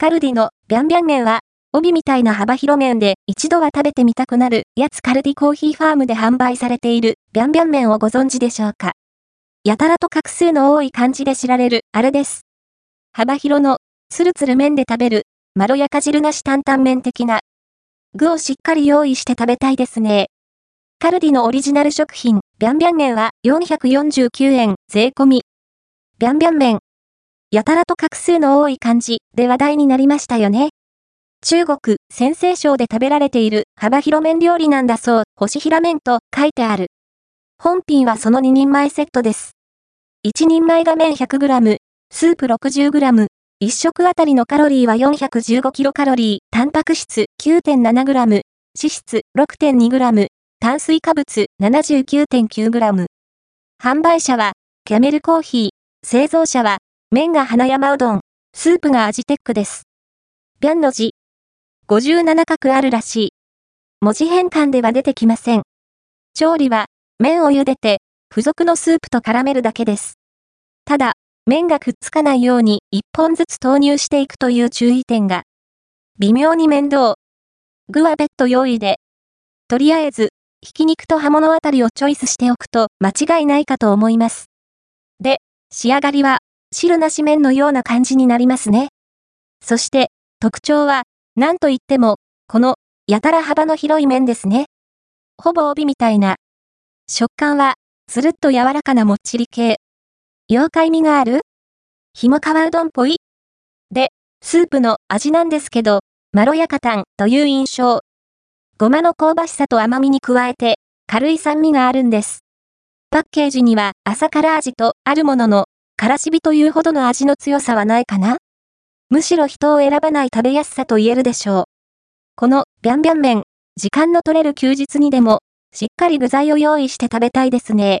カルディのビャンビャン麺は、帯みたいな幅広麺で一度は食べてみたくなるやつカルディコーヒーファームで販売されているビャンビャン麺をご存知でしょうか？やたらと画数の多い感じで知られるあれです。幅広のツルツル麺で食べるまろやか汁なし担々麺的な具をしっかり用意して食べたいですね。カルディのオリジナル食品ビャンビャン麺は449円税込み。ビャンビャン麺。やたらと画数の多い感じで話題になりましたよね。中国、先西省で食べられている幅広麺料理なんだそう、星平麺と書いてある。本品はその2人前セットです。1人前が麺 100g、スープ 60g、1食あたりのカロリーは 415kcal、タンパク質 9.7g、脂質 6.2g、炭水化物 79.9g。販売者は、キャメルコーヒー、製造者は、麺が花山うどん、スープがアジテックです。ビャンの字、57画あるらしい。文字変換では出てきません。調理は、麺を茹でて、付属のスープと絡めるだけです。ただ、麺がくっつかないように1本ずつ投入していくという注意点が。微妙に面倒。具は別途用意で。とりあえず、ひき肉と刃物あたりをチョイスしておくと間違いないかと思います。で、仕上がりは、汁なし麺のような感じになりますね。そして、特徴は、なんといっても、この、やたら幅の広い面ですね。ほぼ帯みたいな。食感は、つるっと柔らかなもっちり系。妖怪味がある？ひもかわうどんっぽい？で、スープの味なんですけど、まろやかたんという印象。ごまの香ばしさと甘みに加えて、軽い酸味があるんです。パッケージには朝から味とあるものの、からしびというほどの味の強さはないかな？むしろ人を選ばない食べやすさと言えるでしょう。このビャンビャン麺、時間の取れる休日にでも、しっかり具材を用意して食べたいですね。